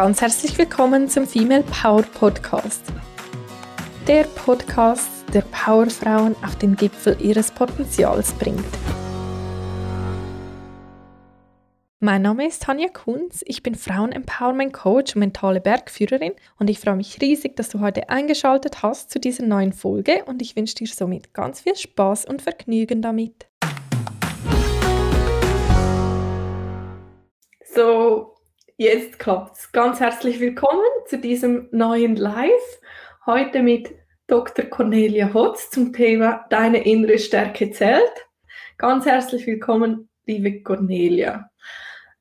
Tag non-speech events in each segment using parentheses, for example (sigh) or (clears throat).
ganz herzlich willkommen zum Female Power Podcast. Der Podcast, der Powerfrauen auf den Gipfel ihres Potenzials bringt. Mein Name ist Tanja Kunz, ich bin Frauen-Empowerment Coach und mentale Bergführerin und ich freue mich riesig, dass du heute eingeschaltet hast zu dieser neuen Folge und ich wünsche dir somit ganz viel Spaß und Vergnügen damit. So, Jetzt klappt's. Ganz herzlich willkommen zu diesem neuen Live. Heute mit Dr. Cornelia Hotz zum Thema Deine innere Stärke zählt. Ganz herzlich willkommen, liebe Cornelia.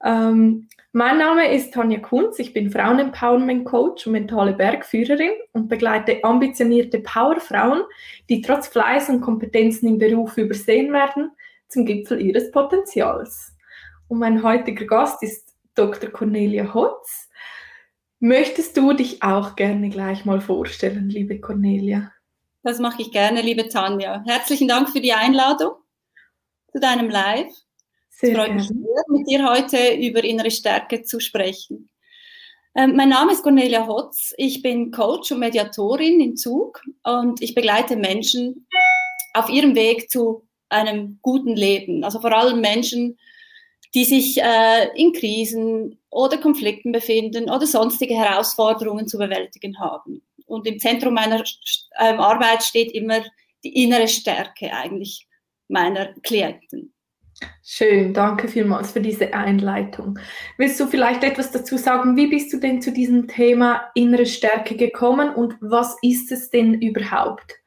Ähm, mein Name ist Tanja Kunz. Ich bin Frauen-Empowerment Coach und mentale Bergführerin und begleite ambitionierte Powerfrauen, die trotz Fleiß und Kompetenzen im Beruf übersehen werden, zum Gipfel ihres Potenzials. Und mein heutiger Gast ist Dr. Cornelia Hotz. Möchtest du dich auch gerne gleich mal vorstellen, liebe Cornelia? Das mache ich gerne, liebe Tanja. Herzlichen Dank für die Einladung zu deinem Live. Sehr es freut mich sehr, mit dir heute über innere Stärke zu sprechen. Ähm, mein Name ist Cornelia Hotz. Ich bin Coach und Mediatorin in Zug und ich begleite Menschen auf ihrem Weg zu einem guten Leben. Also vor allem Menschen, die sich äh, in Krisen oder Konflikten befinden oder sonstige Herausforderungen zu bewältigen haben. Und im Zentrum meiner ähm, Arbeit steht immer die innere Stärke eigentlich meiner Klienten. Schön, danke vielmals für diese Einleitung. Willst du vielleicht etwas dazu sagen? Wie bist du denn zu diesem Thema innere Stärke gekommen und was ist es denn überhaupt?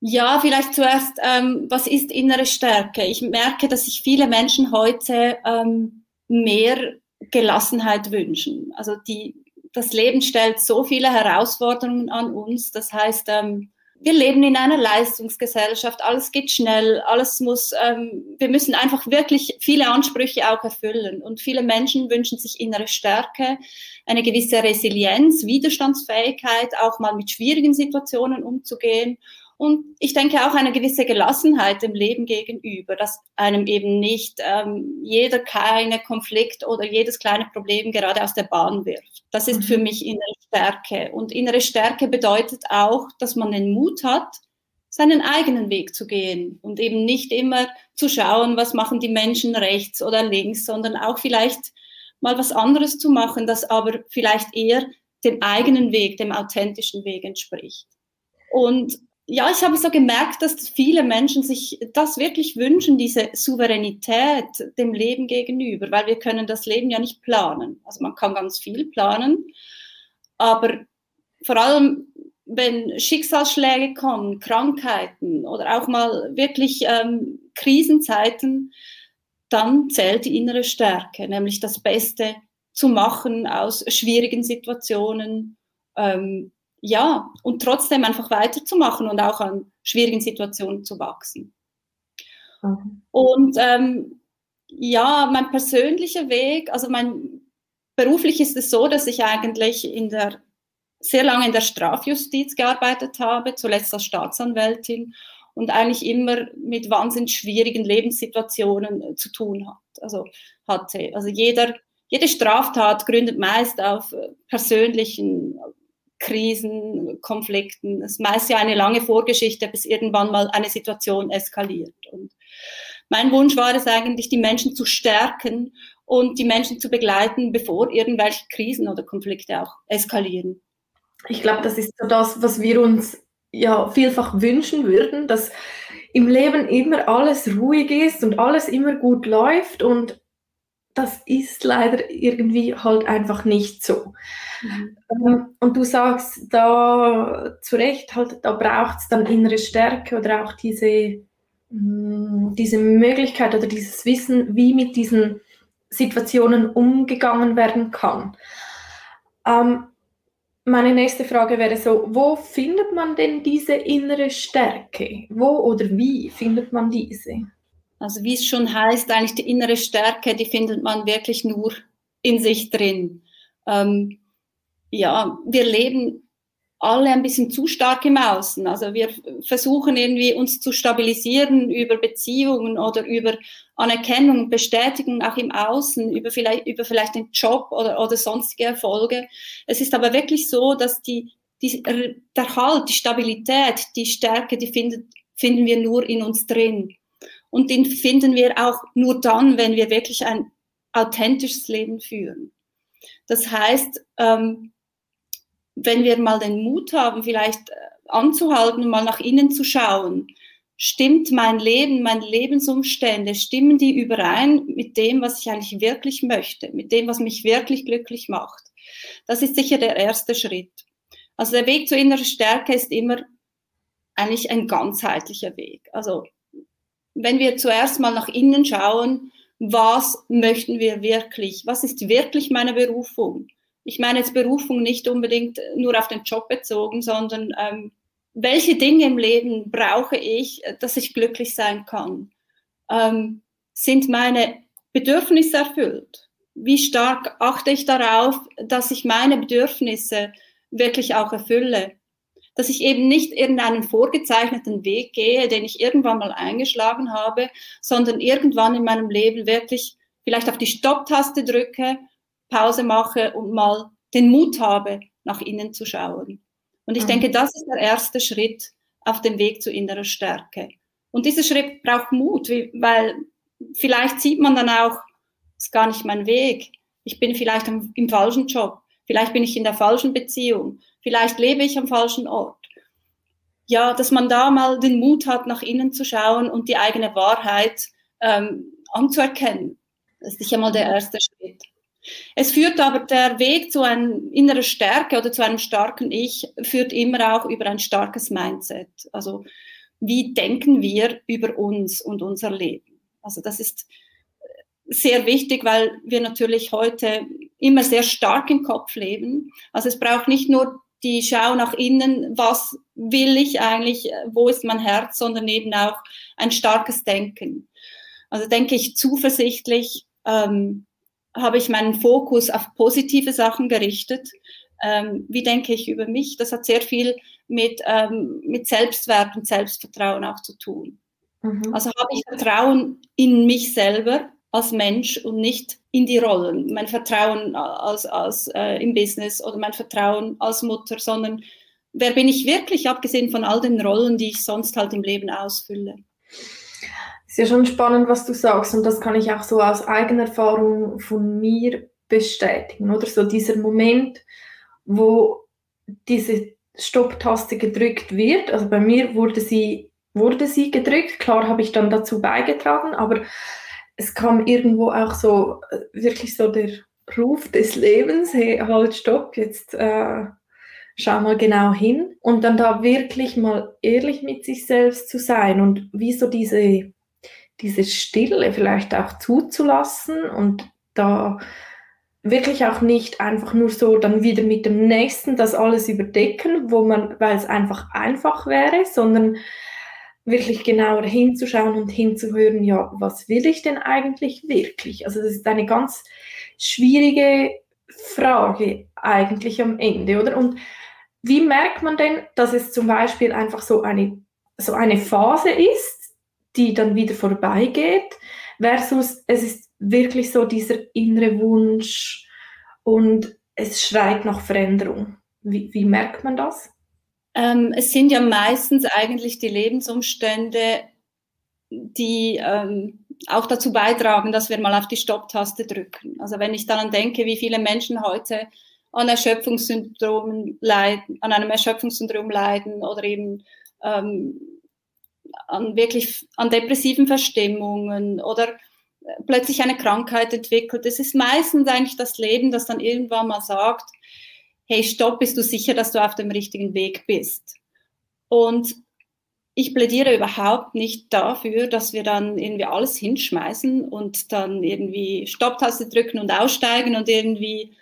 Ja, vielleicht zuerst, ähm, was ist innere Stärke? Ich merke, dass sich viele Menschen heute ähm, mehr Gelassenheit wünschen. Also die, das Leben stellt so viele Herausforderungen an uns. Das heißt, ähm, wir leben in einer Leistungsgesellschaft, alles geht schnell, alles muss, ähm, wir müssen einfach wirklich viele Ansprüche auch erfüllen. Und viele Menschen wünschen sich innere Stärke, eine gewisse Resilienz, Widerstandsfähigkeit, auch mal mit schwierigen Situationen umzugehen und ich denke auch eine gewisse Gelassenheit dem Leben gegenüber, dass einem eben nicht ähm, jeder kleine Konflikt oder jedes kleine Problem gerade aus der Bahn wirft. Das ist für mhm. mich innere Stärke. Und innere Stärke bedeutet auch, dass man den Mut hat, seinen eigenen Weg zu gehen und eben nicht immer zu schauen, was machen die Menschen rechts oder links, sondern auch vielleicht mal was anderes zu machen, das aber vielleicht eher dem eigenen Weg, dem authentischen Weg entspricht. Und ja, ich habe so gemerkt, dass viele Menschen sich das wirklich wünschen, diese Souveränität dem Leben gegenüber, weil wir können das Leben ja nicht planen. Also man kann ganz viel planen, aber vor allem, wenn Schicksalsschläge kommen, Krankheiten oder auch mal wirklich ähm, Krisenzeiten, dann zählt die innere Stärke, nämlich das Beste zu machen aus schwierigen Situationen, ähm, ja, und trotzdem einfach weiterzumachen und auch an schwierigen Situationen zu wachsen. Mhm. Und ähm, ja, mein persönlicher Weg, also mein beruflich ist es so, dass ich eigentlich in der sehr lange in der Strafjustiz gearbeitet habe, zuletzt als Staatsanwältin und eigentlich immer mit wahnsinnig schwierigen Lebenssituationen äh, zu tun hat. Also hatte. Also jeder, jede Straftat gründet meist auf äh, persönlichen Krisen, Konflikten. Es ist meist ja eine lange Vorgeschichte, bis irgendwann mal eine Situation eskaliert. Und mein Wunsch war es eigentlich, die Menschen zu stärken und die Menschen zu begleiten, bevor irgendwelche Krisen oder Konflikte auch eskalieren. Ich glaube, das ist so das, was wir uns ja vielfach wünschen würden, dass im Leben immer alles ruhig ist und alles immer gut läuft und das ist leider irgendwie halt einfach nicht so. Mhm. Ähm, und du sagst da zu Recht, halt, da braucht es dann innere Stärke oder auch diese, mm, diese Möglichkeit oder dieses Wissen, wie mit diesen Situationen umgegangen werden kann. Ähm, meine nächste Frage wäre so, wo findet man denn diese innere Stärke? Wo oder wie findet man diese? Also wie es schon heißt, eigentlich die innere Stärke, die findet man wirklich nur in sich drin. Ähm, ja, wir leben alle ein bisschen zu stark im Außen. Also wir versuchen irgendwie uns zu stabilisieren über Beziehungen oder über Anerkennung Bestätigung auch im Außen, über vielleicht, über vielleicht den Job oder, oder sonstige Erfolge. Es ist aber wirklich so, dass die, die, der Halt, die Stabilität, die Stärke, die findet, finden wir nur in uns drin. Und den finden wir auch nur dann, wenn wir wirklich ein authentisches Leben führen. Das heißt, ähm, wenn wir mal den Mut haben, vielleicht äh, anzuhalten und mal nach innen zu schauen, stimmt mein Leben, meine Lebensumstände, stimmen die überein mit dem, was ich eigentlich wirklich möchte, mit dem, was mich wirklich glücklich macht. Das ist sicher der erste Schritt. Also der Weg zur inneren Stärke ist immer eigentlich ein ganzheitlicher Weg. Also wenn wir zuerst mal nach innen schauen, was möchten wir wirklich? Was ist wirklich meine Berufung? ich meine jetzt Berufung nicht unbedingt nur auf den Job bezogen, sondern ähm, welche Dinge im Leben brauche ich, dass ich glücklich sein kann? Ähm, sind meine Bedürfnisse erfüllt? Wie stark achte ich darauf, dass ich meine Bedürfnisse wirklich auch erfülle? Dass ich eben nicht irgendeinen vorgezeichneten Weg gehe, den ich irgendwann mal eingeschlagen habe, sondern irgendwann in meinem Leben wirklich vielleicht auf die Stopptaste drücke Pause mache und mal den Mut habe, nach innen zu schauen. Und ich mhm. denke, das ist der erste Schritt auf dem Weg zu innerer Stärke. Und dieser Schritt braucht Mut, weil vielleicht sieht man dann auch, es ist gar nicht mein Weg. Ich bin vielleicht im falschen Job. Vielleicht bin ich in der falschen Beziehung. Vielleicht lebe ich am falschen Ort. Ja, dass man da mal den Mut hat, nach innen zu schauen und die eigene Wahrheit ähm, anzuerkennen. Das ist sicher mal der erste Schritt. Es führt aber der Weg zu einer inneren Stärke oder zu einem starken Ich, führt immer auch über ein starkes Mindset. Also wie denken wir über uns und unser Leben? Also das ist sehr wichtig, weil wir natürlich heute immer sehr stark im Kopf leben. Also es braucht nicht nur die Schau nach innen, was will ich eigentlich, wo ist mein Herz, sondern eben auch ein starkes Denken. Also denke ich zuversichtlich, ähm, habe ich meinen Fokus auf positive Sachen gerichtet. Ähm, wie denke ich über mich? Das hat sehr viel mit, ähm, mit Selbstwert und Selbstvertrauen auch zu tun. Mhm. Also habe ich Vertrauen in mich selber als Mensch und nicht in die Rollen. Mein Vertrauen als, als äh, im Business oder mein Vertrauen als Mutter, sondern wer bin ich wirklich, abgesehen von all den Rollen, die ich sonst halt im Leben ausfülle ist ja schon spannend, was du sagst und das kann ich auch so aus eigener Erfahrung von mir bestätigen, oder so dieser Moment, wo diese Stopptaste gedrückt wird. Also bei mir wurde sie, wurde sie gedrückt. Klar habe ich dann dazu beigetragen, aber es kam irgendwo auch so äh, wirklich so der Ruf des Lebens, hey, halt, stopp, jetzt äh, schau mal genau hin. Und dann da wirklich mal ehrlich mit sich selbst zu sein und wie so diese diese Stille vielleicht auch zuzulassen und da wirklich auch nicht einfach nur so dann wieder mit dem nächsten das alles überdecken, wo man, weil es einfach einfach wäre, sondern wirklich genauer hinzuschauen und hinzuhören, ja, was will ich denn eigentlich wirklich? Also das ist eine ganz schwierige Frage eigentlich am Ende, oder? Und wie merkt man denn, dass es zum Beispiel einfach so eine, so eine Phase ist, die dann wieder vorbeigeht, versus es ist wirklich so dieser innere Wunsch und es schreit nach Veränderung. Wie, wie merkt man das? Ähm, es sind ja meistens eigentlich die Lebensumstände, die ähm, auch dazu beitragen, dass wir mal auf die Stopptaste drücken. Also wenn ich daran denke, wie viele Menschen heute an Erschöpfungssyndromen leiden, an einem Erschöpfungssyndrom leiden oder eben ähm, an wirklich an depressiven Verstimmungen oder äh, plötzlich eine Krankheit entwickelt. Es ist meistens eigentlich das Leben, das dann irgendwann mal sagt, hey, stopp, bist du sicher, dass du auf dem richtigen Weg bist? Und ich plädiere überhaupt nicht dafür, dass wir dann irgendwie alles hinschmeißen und dann irgendwie Stopptaste drücken und aussteigen und irgendwie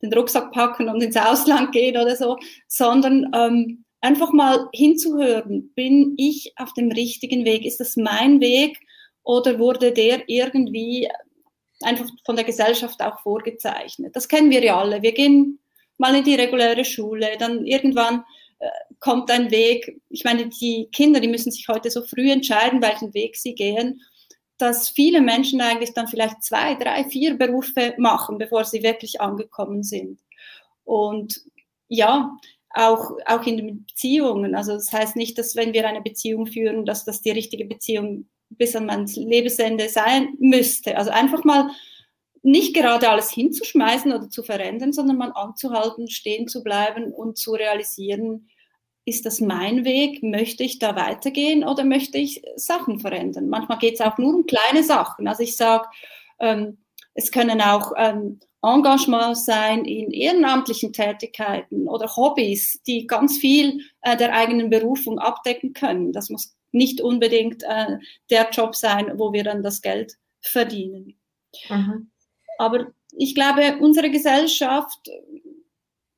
den Rucksack packen und ins Ausland gehen oder so, sondern ähm, einfach mal hinzuhören, bin ich auf dem richtigen Weg? Ist das mein Weg oder wurde der irgendwie einfach von der Gesellschaft auch vorgezeichnet? Das kennen wir ja alle. Wir gehen mal in die reguläre Schule, dann irgendwann äh, kommt ein Weg. Ich meine, die Kinder, die müssen sich heute so früh entscheiden, welchen Weg sie gehen, dass viele Menschen eigentlich dann vielleicht zwei, drei, vier Berufe machen, bevor sie wirklich angekommen sind. Und ja, auch, auch in den Beziehungen. Also das heißt nicht, dass wenn wir eine Beziehung führen, dass das die richtige Beziehung bis an mein Lebensende sein müsste. Also einfach mal nicht gerade alles hinzuschmeißen oder zu verändern, sondern mal anzuhalten, stehen zu bleiben und zu realisieren, ist das mein Weg? Möchte ich da weitergehen oder möchte ich Sachen verändern? Manchmal geht es auch nur um kleine Sachen. Also ich sage, ähm, es können auch ähm, Engagements sein in ehrenamtlichen Tätigkeiten oder Hobbys, die ganz viel äh, der eigenen Berufung abdecken können. Das muss nicht unbedingt äh, der Job sein, wo wir dann das Geld verdienen. Mhm. Aber ich glaube, unsere Gesellschaft,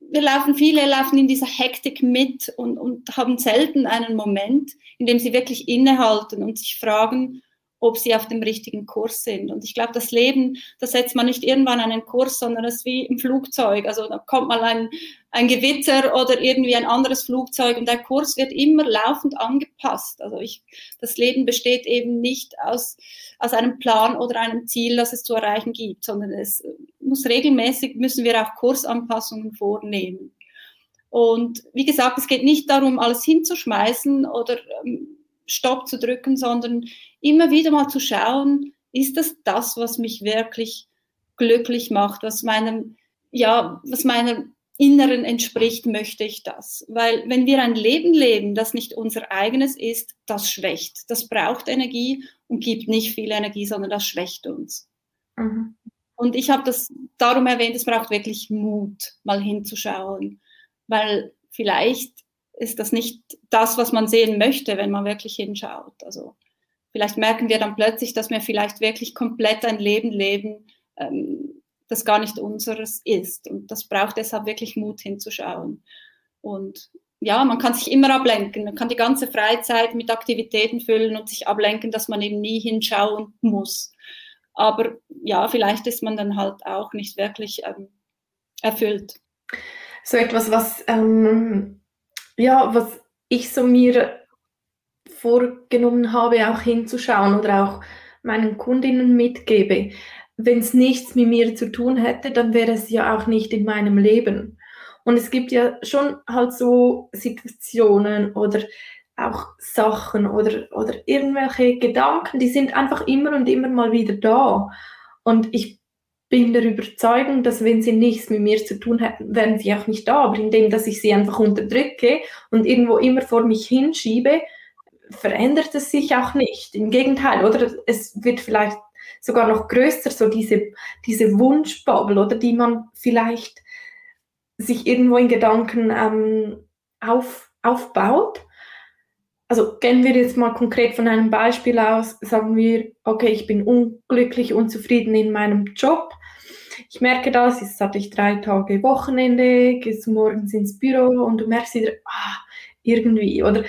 wir laufen, viele laufen in dieser Hektik mit und, und haben selten einen Moment, in dem sie wirklich innehalten und sich fragen, ob sie auf dem richtigen Kurs sind. Und ich glaube, das Leben, da setzt man nicht irgendwann einen Kurs, sondern es ist wie im Flugzeug. Also da kommt mal ein, ein Gewitter oder irgendwie ein anderes Flugzeug und der Kurs wird immer laufend angepasst. Also ich, das Leben besteht eben nicht aus, aus einem Plan oder einem Ziel, das es zu erreichen gibt, sondern es muss regelmäßig, müssen wir auch Kursanpassungen vornehmen. Und wie gesagt, es geht nicht darum, alles hinzuschmeißen oder ähm, Stopp zu drücken, sondern immer wieder mal zu schauen, ist das das, was mich wirklich glücklich macht, was meinem, ja, was meinem Inneren entspricht, möchte ich das. Weil wenn wir ein Leben leben, das nicht unser eigenes ist, das schwächt. Das braucht Energie und gibt nicht viel Energie, sondern das schwächt uns. Mhm. Und ich habe das darum erwähnt, es braucht wirklich Mut, mal hinzuschauen. Weil vielleicht ist das nicht das, was man sehen möchte, wenn man wirklich hinschaut. Also vielleicht merken wir dann plötzlich, dass wir vielleicht wirklich komplett ein Leben leben, ähm, das gar nicht unseres ist. Und das braucht deshalb wirklich Mut hinzuschauen. Und ja, man kann sich immer ablenken. Man kann die ganze Freizeit mit Aktivitäten füllen und sich ablenken, dass man eben nie hinschauen muss. Aber ja, vielleicht ist man dann halt auch nicht wirklich ähm, erfüllt. So etwas, was ähm, ja, was ich so mir vorgenommen habe, auch hinzuschauen oder auch meinen Kundinnen mitgebe. Wenn es nichts mit mir zu tun hätte, dann wäre es ja auch nicht in meinem Leben. Und es gibt ja schon halt so Situationen oder auch Sachen oder, oder irgendwelche Gedanken, die sind einfach immer und immer mal wieder da. Und ich bin der Überzeugung, dass wenn sie nichts mit mir zu tun hätten, wären sie auch nicht da. Aber indem, dass ich sie einfach unterdrücke und irgendwo immer vor mich hinschiebe, verändert es sich auch nicht. Im Gegenteil, oder? Es wird vielleicht sogar noch größer, so diese, diese Wunschbubble, oder die man vielleicht sich irgendwo in Gedanken ähm, auf, aufbaut. Also gehen wir jetzt mal konkret von einem Beispiel aus, sagen wir, okay, ich bin unglücklich, unzufrieden in meinem Job. Ich merke das, jetzt hatte ich drei Tage Wochenende, gehst morgens ins Büro und du merkst wieder, ah, irgendwie, oder?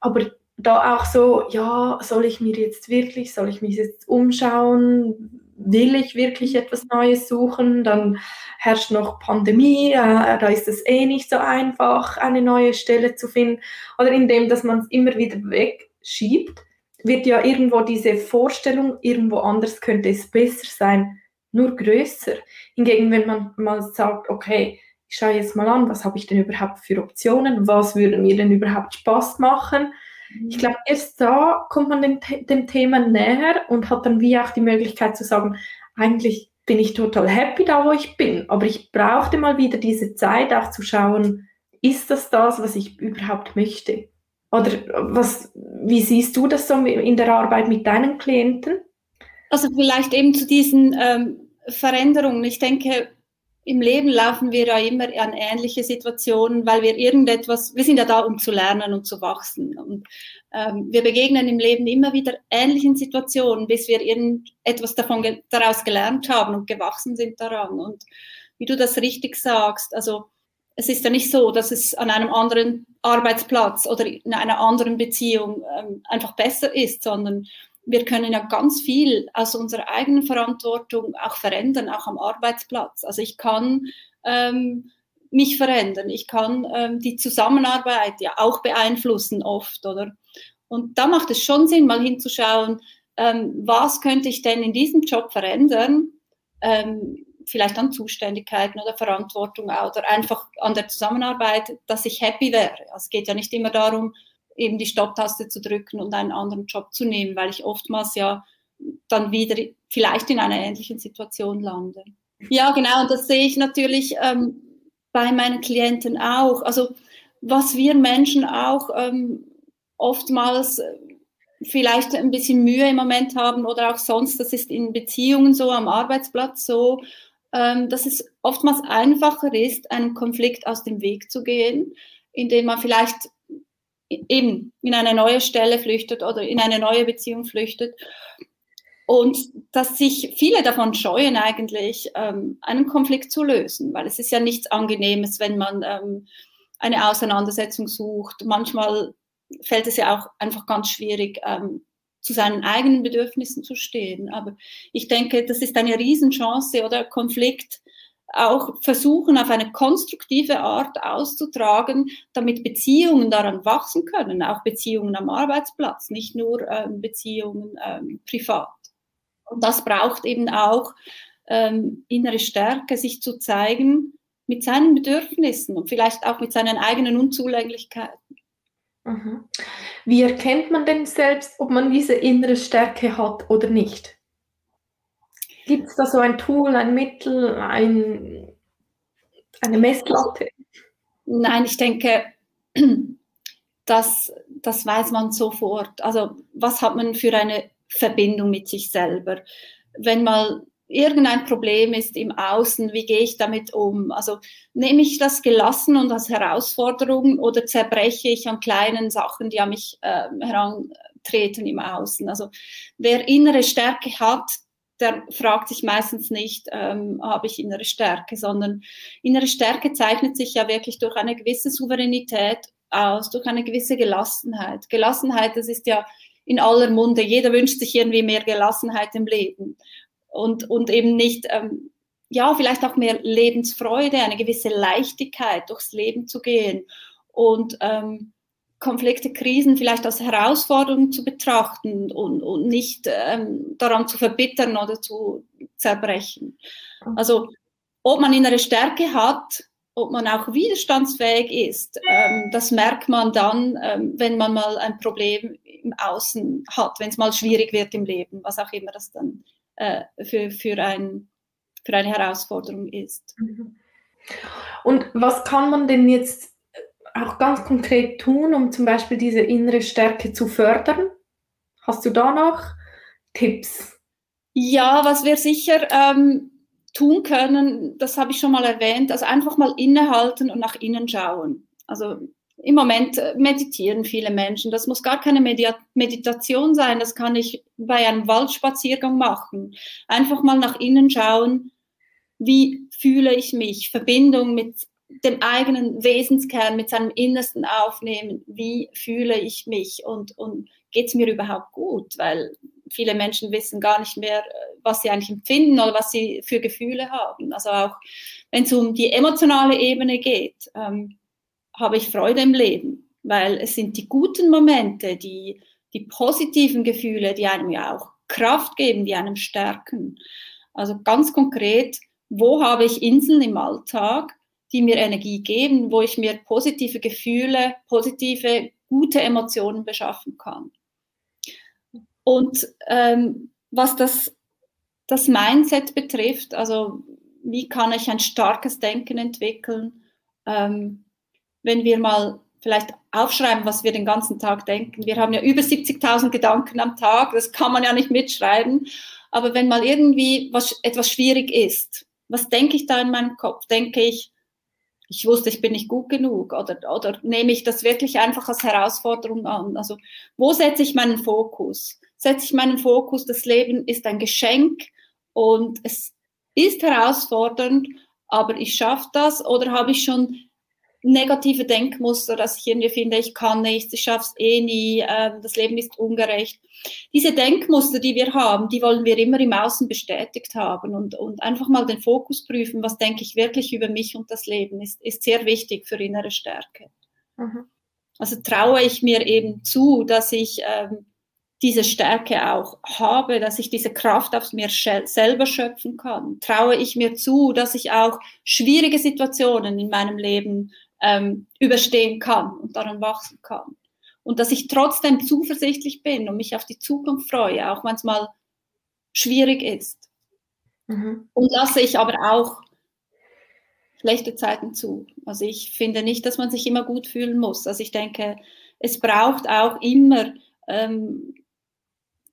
Aber da auch so, ja, soll ich mir jetzt wirklich, soll ich mich jetzt umschauen? Will ich wirklich etwas Neues suchen? Dann herrscht noch Pandemie, äh, da ist es eh nicht so einfach, eine neue Stelle zu finden. Oder indem, dass man es immer wieder wegschiebt, wird ja irgendwo diese Vorstellung, irgendwo anders könnte es besser sein, nur größer. Hingegen, wenn man mal sagt, okay, ich schaue jetzt mal an, was habe ich denn überhaupt für Optionen, was würde mir denn überhaupt Spaß machen, ich glaube, erst da kommt man dem, dem Thema näher und hat dann wie auch die Möglichkeit zu sagen, eigentlich bin ich total happy da, wo ich bin, aber ich brauchte mal wieder diese Zeit auch zu schauen, ist das das, was ich überhaupt möchte? Oder was, wie siehst du das so in der Arbeit mit deinen Klienten? Also vielleicht eben zu diesen ähm, Veränderungen. Ich denke, im Leben laufen wir ja immer an ähnliche Situationen, weil wir irgendetwas, wir sind ja da, um zu lernen und zu wachsen. Und ähm, wir begegnen im Leben immer wieder ähnlichen Situationen, bis wir irgendetwas davon daraus gelernt haben und gewachsen sind daran. Und wie du das richtig sagst, also es ist ja nicht so, dass es an einem anderen Arbeitsplatz oder in einer anderen Beziehung ähm, einfach besser ist, sondern wir können ja ganz viel aus unserer eigenen Verantwortung auch verändern, auch am Arbeitsplatz. Also ich kann ähm, mich verändern. Ich kann ähm, die Zusammenarbeit ja auch beeinflussen oft, oder? Und da macht es schon Sinn, mal hinzuschauen, ähm, was könnte ich denn in diesem Job verändern? Ähm, vielleicht an Zuständigkeiten oder Verantwortung oder einfach an der Zusammenarbeit, dass ich happy wäre. Also es geht ja nicht immer darum, eben die Stopptaste zu drücken und einen anderen Job zu nehmen, weil ich oftmals ja dann wieder vielleicht in einer ähnlichen Situation lande. Ja, genau, und das sehe ich natürlich ähm, bei meinen Klienten auch. Also was wir Menschen auch ähm, oftmals äh, vielleicht ein bisschen Mühe im Moment haben oder auch sonst, das ist in Beziehungen so, am Arbeitsplatz so, ähm, dass es oftmals einfacher ist, einem Konflikt aus dem Weg zu gehen, indem man vielleicht eben in eine neue Stelle flüchtet oder in eine neue Beziehung flüchtet. Und dass sich viele davon scheuen, eigentlich ähm, einen Konflikt zu lösen, weil es ist ja nichts Angenehmes, wenn man ähm, eine Auseinandersetzung sucht. Manchmal fällt es ja auch einfach ganz schwierig, ähm, zu seinen eigenen Bedürfnissen zu stehen. Aber ich denke, das ist eine Riesenchance oder Konflikt auch versuchen, auf eine konstruktive Art auszutragen, damit Beziehungen daran wachsen können, auch Beziehungen am Arbeitsplatz, nicht nur ähm, Beziehungen ähm, privat. Und das braucht eben auch ähm, innere Stärke, sich zu zeigen mit seinen Bedürfnissen und vielleicht auch mit seinen eigenen Unzulänglichkeiten. Mhm. Wie erkennt man denn selbst, ob man diese innere Stärke hat oder nicht? Gibt es da so ein Tool, ein Mittel, ein, eine Messlatte? Nein, ich denke, (clears throat) das, das weiß man sofort. Also was hat man für eine Verbindung mit sich selber? Wenn mal irgendein Problem ist im Außen, wie gehe ich damit um? Also nehme ich das gelassen und als Herausforderung oder zerbreche ich an kleinen Sachen, die an mich äh, herantreten im Außen? Also wer innere Stärke hat, der fragt sich meistens nicht, ähm, habe ich innere Stärke, sondern innere Stärke zeichnet sich ja wirklich durch eine gewisse Souveränität aus, durch eine gewisse Gelassenheit. Gelassenheit, das ist ja in aller Munde. Jeder wünscht sich irgendwie mehr Gelassenheit im Leben und, und eben nicht, ähm, ja, vielleicht auch mehr Lebensfreude, eine gewisse Leichtigkeit durchs Leben zu gehen und ähm, Konflikte, Krisen vielleicht als Herausforderung zu betrachten und, und nicht ähm, daran zu verbittern oder zu zerbrechen. Mhm. Also ob man innere Stärke hat, ob man auch widerstandsfähig ist, ähm, das merkt man dann, ähm, wenn man mal ein Problem im Außen hat, wenn es mal schwierig wird im Leben, was auch immer das dann äh, für, für, ein, für eine Herausforderung ist. Mhm. Und was kann man denn jetzt auch ganz konkret tun, um zum Beispiel diese innere Stärke zu fördern? Hast du da noch Tipps? Ja, was wir sicher ähm, tun können, das habe ich schon mal erwähnt, also einfach mal innehalten und nach innen schauen. Also im Moment äh, meditieren viele Menschen. Das muss gar keine Medi Meditation sein, das kann ich bei einem Waldspaziergang machen. Einfach mal nach innen schauen, wie fühle ich mich, Verbindung mit dem eigenen Wesenskern, mit seinem Innersten aufnehmen, wie fühle ich mich und, und geht es mir überhaupt gut, weil viele Menschen wissen gar nicht mehr, äh, was sie eigentlich empfinden oder was sie für Gefühle haben. Also auch wenn es um die emotionale Ebene geht. Ähm, habe ich Freude im Leben, weil es sind die guten Momente, die, die positiven Gefühle, die einem ja auch Kraft geben, die einem stärken. Also ganz konkret, wo habe ich Inseln im Alltag, die mir Energie geben, wo ich mir positive Gefühle, positive, gute Emotionen beschaffen kann. Und ähm, was das, das Mindset betrifft, also wie kann ich ein starkes Denken entwickeln, ähm, wenn wir mal vielleicht aufschreiben, was wir den ganzen Tag denken. Wir haben ja über 70.000 Gedanken am Tag, das kann man ja nicht mitschreiben. Aber wenn mal irgendwie was, etwas schwierig ist, was denke ich da in meinem Kopf? Denke ich, ich wusste, ich bin nicht gut genug oder, oder nehme ich das wirklich einfach als Herausforderung an? Also wo setze ich meinen Fokus? Setze ich meinen Fokus, das Leben ist ein Geschenk und es ist herausfordernd, aber ich schaffe das oder habe ich schon negative Denkmuster, dass ich irgendwie finde, ich kann nichts, ich schaffe es eh nie, äh, das Leben ist ungerecht. Diese Denkmuster, die wir haben, die wollen wir immer im Außen bestätigt haben und, und einfach mal den Fokus prüfen, was denke ich wirklich über mich und das Leben, ist, ist sehr wichtig für innere Stärke. Mhm. Also traue ich mir eben zu, dass ich ähm, diese Stärke auch habe, dass ich diese Kraft aus mir selber schöpfen kann. Traue ich mir zu, dass ich auch schwierige Situationen in meinem Leben ähm, überstehen kann und daran wachsen kann. Und dass ich trotzdem zuversichtlich bin und mich auf die Zukunft freue, auch wenn es mal schwierig ist. Mhm. Und lasse ich aber auch schlechte Zeiten zu. Also ich finde nicht, dass man sich immer gut fühlen muss. Also ich denke, es braucht auch immer ähm,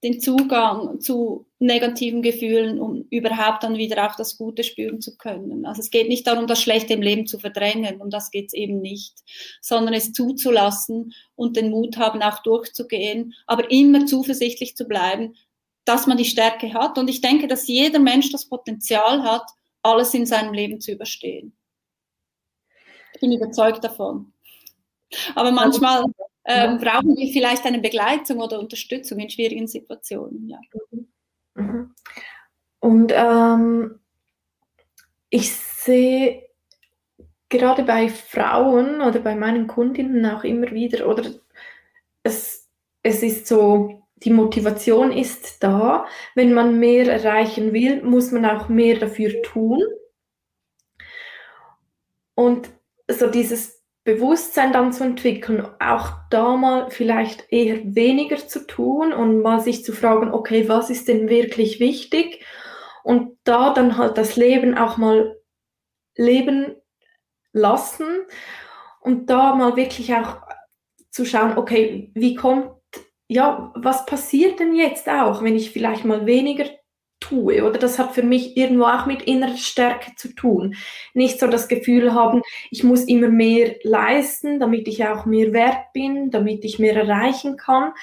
den Zugang zu negativen Gefühlen, um überhaupt dann wieder auch das Gute spüren zu können. Also es geht nicht darum, das Schlechte im Leben zu verdrängen, um das geht es eben nicht, sondern es zuzulassen und den Mut haben, auch durchzugehen, aber immer zuversichtlich zu bleiben, dass man die Stärke hat. Und ich denke, dass jeder Mensch das Potenzial hat, alles in seinem Leben zu überstehen. Ich bin überzeugt davon. Aber manchmal ähm, ja. brauchen wir vielleicht eine Begleitung oder Unterstützung in schwierigen Situationen. Ja. Mhm. Und ähm, ich sehe gerade bei Frauen oder bei meinen Kundinnen auch immer wieder, oder es, es ist so, die Motivation ist da. Wenn man mehr erreichen will, muss man auch mehr dafür tun. Und so dieses Bewusstsein dann zu entwickeln, auch da mal vielleicht eher weniger zu tun und mal sich zu fragen, okay, was ist denn wirklich wichtig? Und da dann halt das Leben auch mal leben lassen und da mal wirklich auch zu schauen, okay, wie kommt, ja, was passiert denn jetzt auch, wenn ich vielleicht mal weniger tue. Oder das hat für mich irgendwo auch mit innerer Stärke zu tun. Nicht so das Gefühl haben, ich muss immer mehr leisten, damit ich auch mehr wert bin, damit ich mehr erreichen kann,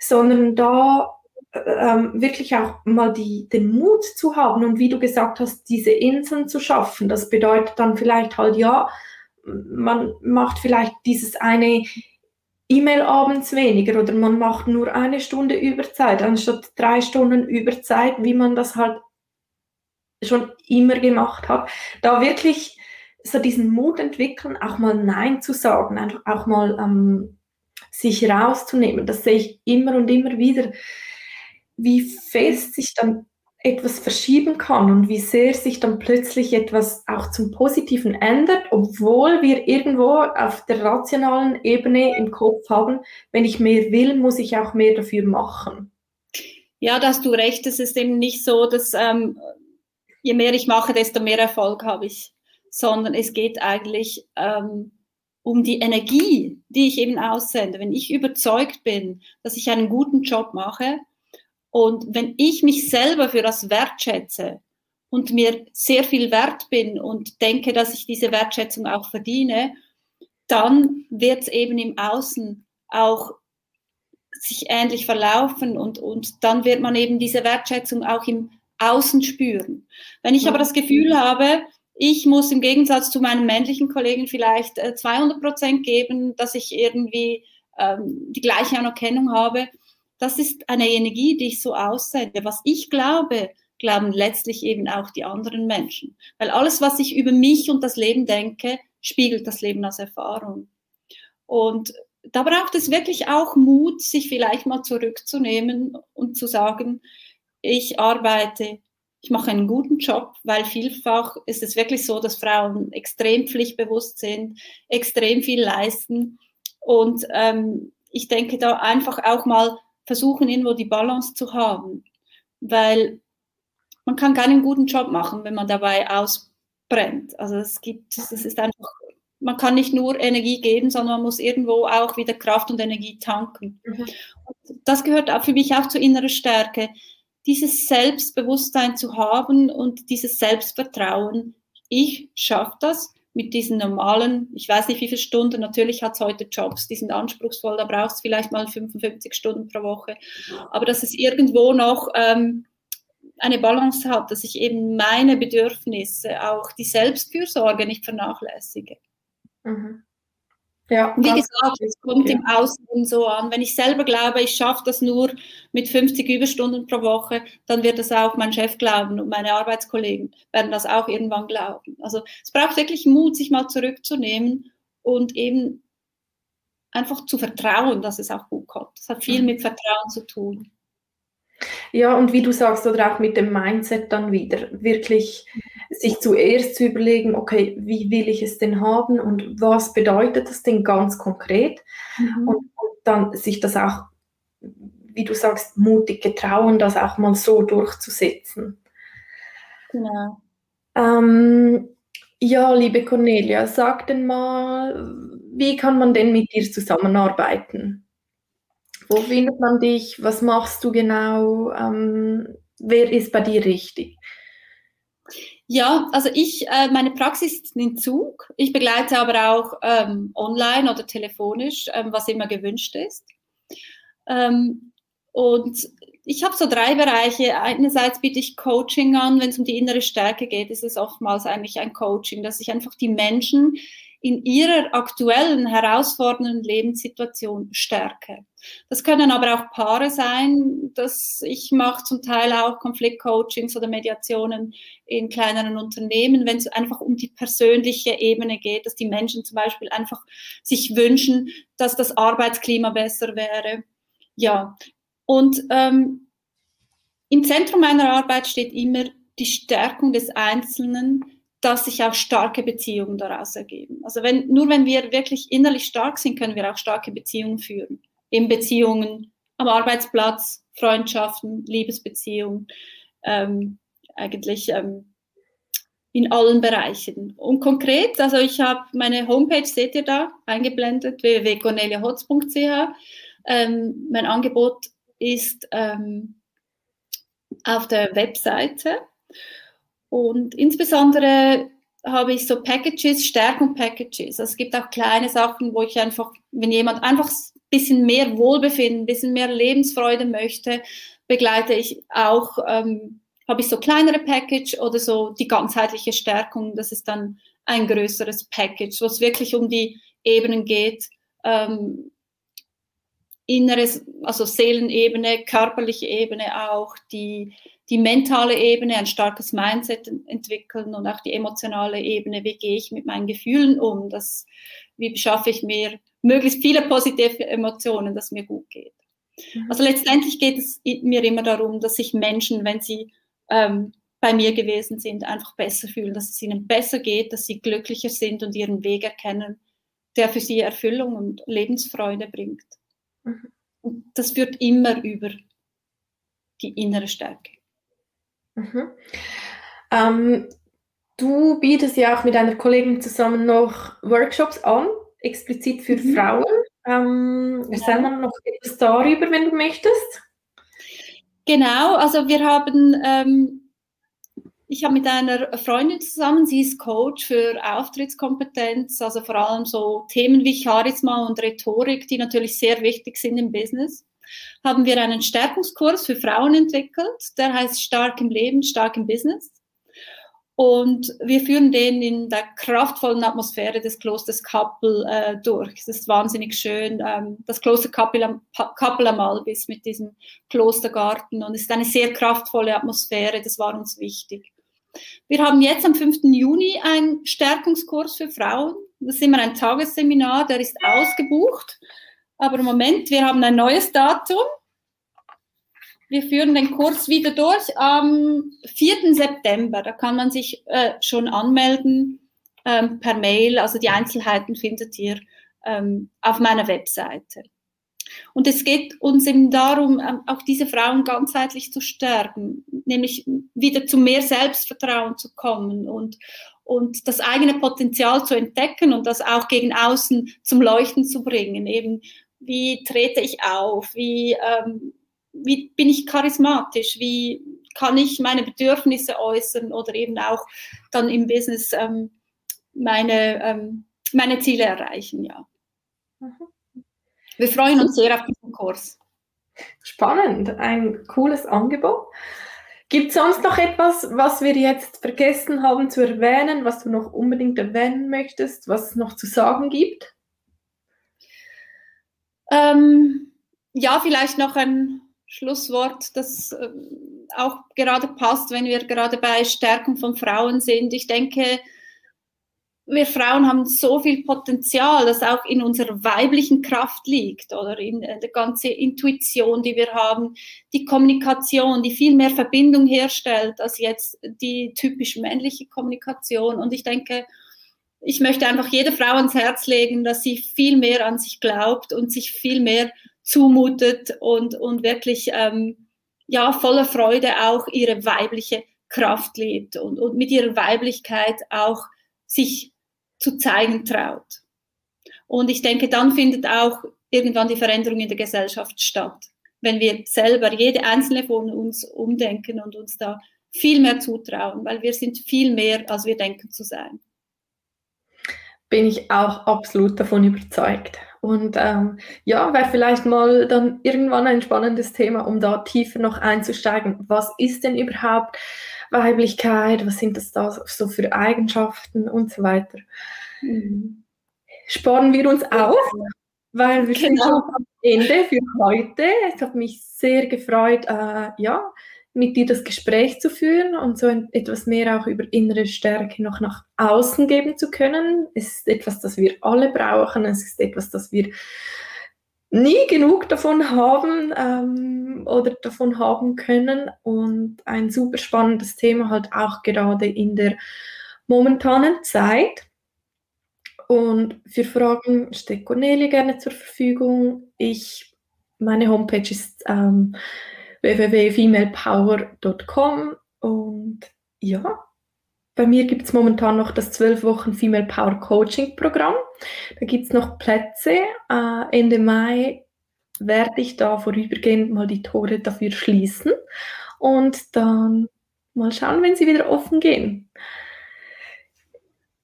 sondern da ähm, wirklich auch mal die, den Mut zu haben und wie du gesagt hast, diese Inseln zu schaffen. Das bedeutet dann vielleicht halt, ja, man macht vielleicht dieses eine E-Mail abends weniger oder man macht nur eine Stunde Überzeit anstatt drei Stunden Überzeit, wie man das halt schon immer gemacht hat. Da wirklich so diesen Mut entwickeln, auch mal Nein zu sagen, einfach auch mal ähm, sich rauszunehmen. Das sehe ich immer und immer wieder, wie fest sich dann etwas verschieben kann und wie sehr sich dann plötzlich etwas auch zum Positiven ändert, obwohl wir irgendwo auf der rationalen Ebene im Kopf haben, wenn ich mehr will, muss ich auch mehr dafür machen. Ja, da hast du recht. Es ist eben nicht so, dass ähm, je mehr ich mache, desto mehr Erfolg habe ich, sondern es geht eigentlich ähm, um die Energie, die ich eben aussende. Wenn ich überzeugt bin, dass ich einen guten Job mache, und wenn ich mich selber für das wertschätze und mir sehr viel wert bin und denke, dass ich diese Wertschätzung auch verdiene, dann wird es eben im Außen auch sich ähnlich verlaufen und, und dann wird man eben diese Wertschätzung auch im Außen spüren. Wenn ich aber das Gefühl habe, ich muss im Gegensatz zu meinen männlichen Kollegen vielleicht 200 äh, Prozent geben, dass ich irgendwie ähm, die gleiche Anerkennung habe, das ist eine Energie, die ich so aussende. Was ich glaube, glauben letztlich eben auch die anderen Menschen. Weil alles, was ich über mich und das Leben denke, spiegelt das Leben als Erfahrung. Und da braucht es wirklich auch Mut, sich vielleicht mal zurückzunehmen und zu sagen, ich arbeite, ich mache einen guten Job, weil vielfach ist es wirklich so, dass Frauen extrem pflichtbewusst sind, extrem viel leisten. Und ähm, ich denke da einfach auch mal versuchen, irgendwo die Balance zu haben, weil man kann keinen guten Job machen, wenn man dabei ausbrennt. Also es gibt, es ist einfach, man kann nicht nur Energie geben, sondern man muss irgendwo auch wieder Kraft und Energie tanken. Mhm. Das gehört auch für mich auch zur inneren Stärke, dieses Selbstbewusstsein zu haben und dieses Selbstvertrauen. Ich schaffe das, mit diesen normalen, ich weiß nicht wie viele Stunden, natürlich hat es heute Jobs, die sind anspruchsvoll, da brauchst du vielleicht mal 55 Stunden pro Woche, aber dass es irgendwo noch ähm, eine Balance hat, dass ich eben meine Bedürfnisse, auch die Selbstfürsorge nicht vernachlässige. Mhm. Ja, Wie gesagt, es kommt ja. im Außen so an. Wenn ich selber glaube, ich schaffe das nur mit 50 Überstunden pro Woche, dann wird das auch mein Chef glauben und meine Arbeitskollegen werden das auch irgendwann glauben. Also es braucht wirklich Mut, sich mal zurückzunehmen und eben einfach zu vertrauen, dass es auch gut kommt. Das hat viel mit Vertrauen zu tun. Ja, und wie du sagst, oder auch mit dem Mindset dann wieder, wirklich sich zuerst zu überlegen, okay, wie will ich es denn haben und was bedeutet das denn ganz konkret? Mhm. Und, und, dann sich das auch, wie du sagst, mutig getrauen, das auch mal so durchzusetzen. Genau. Ähm, ja, liebe Cornelia, sag denn mal, wie kann man denn mit dir zusammenarbeiten? Wo findet man dich? Was machst du genau? Ähm, wer ist bei dir richtig? Ja, also ich, äh, meine Praxis ist in Zug. Ich begleite aber auch ähm, online oder telefonisch, ähm, was immer gewünscht ist. Ähm, und ich habe so drei Bereiche. Einerseits biete ich Coaching an, wenn es um die innere Stärke geht, ist es oftmals eigentlich ein Coaching, dass ich einfach die Menschen in ihrer aktuellen herausfordernden Lebenssituation stärke. Das können aber auch Paare sein, dass ich mache zum Teil auch Konfliktcoachings oder Mediationen in kleineren Unternehmen, wenn es einfach um die persönliche Ebene geht, dass die Menschen zum Beispiel einfach sich wünschen, dass das Arbeitsklima besser wäre. Ja, und ähm, im Zentrum meiner Arbeit steht immer die Stärkung des Einzelnen, dass sich auch starke Beziehungen daraus ergeben. Also wenn, nur wenn wir wirklich innerlich stark sind, können wir auch starke Beziehungen führen. In Beziehungen am Arbeitsplatz, Freundschaften, Liebesbeziehungen, ähm, eigentlich ähm, in allen Bereichen. Und konkret, also ich habe meine Homepage, seht ihr da, eingeblendet, www.corneliahotz.ch. Ähm, mein Angebot ist ähm, auf der Webseite und insbesondere habe ich so Packages, Stärkung-Packages. Also es gibt auch kleine Sachen, wo ich einfach, wenn jemand einfach ein bisschen mehr Wohlbefinden, ein bisschen mehr Lebensfreude möchte, begleite ich auch, ähm, habe ich so kleinere Package oder so die ganzheitliche Stärkung. Das ist dann ein größeres Package, wo es wirklich um die Ebenen geht. Ähm, inneres, also Seelenebene, körperliche Ebene auch, die die mentale Ebene, ein starkes Mindset entwickeln und auch die emotionale Ebene, wie gehe ich mit meinen Gefühlen um, das, wie beschaffe ich mir möglichst viele positive Emotionen, dass mir gut geht. Mhm. Also letztendlich geht es mir immer darum, dass sich Menschen, wenn sie ähm, bei mir gewesen sind, einfach besser fühlen, dass es ihnen besser geht, dass sie glücklicher sind und ihren Weg erkennen, der für sie Erfüllung und Lebensfreude bringt. Mhm. Und das führt immer über die innere Stärke. Mhm. Ähm, du bietest ja auch mit einer Kollegin zusammen noch Workshops an, explizit für mhm. Frauen. Ähm, erzähl mal noch etwas darüber, wenn du möchtest. Genau, also wir haben, ähm, ich habe mit einer Freundin zusammen, sie ist Coach für Auftrittskompetenz, also vor allem so Themen wie Charisma und Rhetorik, die natürlich sehr wichtig sind im Business haben wir einen Stärkungskurs für Frauen entwickelt, der heißt Stark im Leben, Stark im Business. Und wir führen den in der kraftvollen Atmosphäre des Klosters Kappel äh, durch. Es ist wahnsinnig schön. Ähm, das Kloster Kappel Kappel am Albis mit diesem Klostergarten. Und es ist eine sehr kraftvolle Atmosphäre. Das war uns wichtig. Wir haben jetzt am 5. Juni einen Stärkungskurs für Frauen. Das ist immer ein Tagesseminar, der ist ausgebucht. Aber Moment, wir haben ein neues Datum. Wir führen den Kurs wieder durch am 4. September. Da kann man sich äh, schon anmelden ähm, per Mail. Also die Einzelheiten findet ihr ähm, auf meiner Webseite. Und es geht uns eben darum, ähm, auch diese Frauen ganzheitlich zu stärken, nämlich wieder zu mehr Selbstvertrauen zu kommen und, und das eigene Potenzial zu entdecken und das auch gegen außen zum Leuchten zu bringen. Eben wie trete ich auf, wie, ähm, wie bin ich charismatisch, wie kann ich meine Bedürfnisse äußern oder eben auch dann im Business ähm, meine, ähm, meine Ziele erreichen, ja. Wir freuen uns sehr auf diesen Kurs. Spannend, ein cooles Angebot. Gibt es sonst noch etwas, was wir jetzt vergessen haben zu erwähnen, was du noch unbedingt erwähnen möchtest, was es noch zu sagen gibt? Ähm, ja, vielleicht noch ein Schlusswort, das äh, auch gerade passt, wenn wir gerade bei Stärkung von Frauen sind. Ich denke, wir Frauen haben so viel Potenzial, das auch in unserer weiblichen Kraft liegt oder in äh, der ganzen Intuition, die wir haben, die Kommunikation, die viel mehr Verbindung herstellt als jetzt die typisch männliche Kommunikation. Und ich denke, ich möchte einfach jeder Frau ans Herz legen, dass sie viel mehr an sich glaubt und sich viel mehr zumutet und, und wirklich ähm, ja, voller Freude auch ihre weibliche Kraft lebt und, und mit ihrer Weiblichkeit auch sich zu zeigen traut. Und ich denke, dann findet auch irgendwann die Veränderung in der Gesellschaft statt, wenn wir selber, jede einzelne von uns umdenken und uns da viel mehr zutrauen, weil wir sind viel mehr, als wir denken zu sein. Bin ich auch absolut davon überzeugt. Und ähm, ja, wäre vielleicht mal dann irgendwann ein spannendes Thema, um da tiefer noch einzusteigen. Was ist denn überhaupt Weiblichkeit? Was sind das da so für Eigenschaften und so weiter? Mhm. Sparen wir uns auf, weil wir genau. sind schon am Ende für heute. Es hat mich sehr gefreut, äh, ja, mit dir das Gespräch zu führen und so etwas mehr auch über innere Stärke noch nach außen geben zu können. Es ist etwas, das wir alle brauchen. Es ist etwas, das wir nie genug davon haben ähm, oder davon haben können und ein super spannendes Thema halt auch gerade in der momentanen Zeit. Und für Fragen steht Cornelia gerne zur Verfügung. Ich, meine Homepage ist ähm, www.femalepower.com und ja, bei mir gibt es momentan noch das 12 Wochen Female Power Coaching Programm. Da gibt es noch Plätze. Äh, Ende Mai werde ich da vorübergehend mal die Tore dafür schließen und dann mal schauen, wenn sie wieder offen gehen.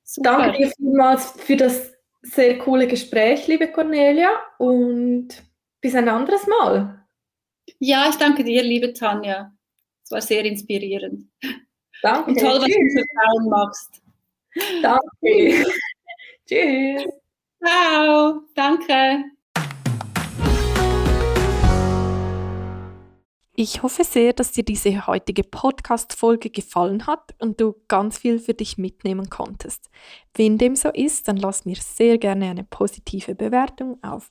Super. Danke dir vielmals für das sehr coole Gespräch, liebe Cornelia, und bis ein anderes Mal. Ja, ich danke dir, liebe Tanja. Es war sehr inspirierend. Danke. Und toll, was du für Frauen machst. Danke. (laughs) Tschüss. Ciao. Danke. Ich hoffe sehr, dass dir diese heutige Podcast-Folge gefallen hat und du ganz viel für dich mitnehmen konntest. Wenn dem so ist, dann lass mir sehr gerne eine positive Bewertung auf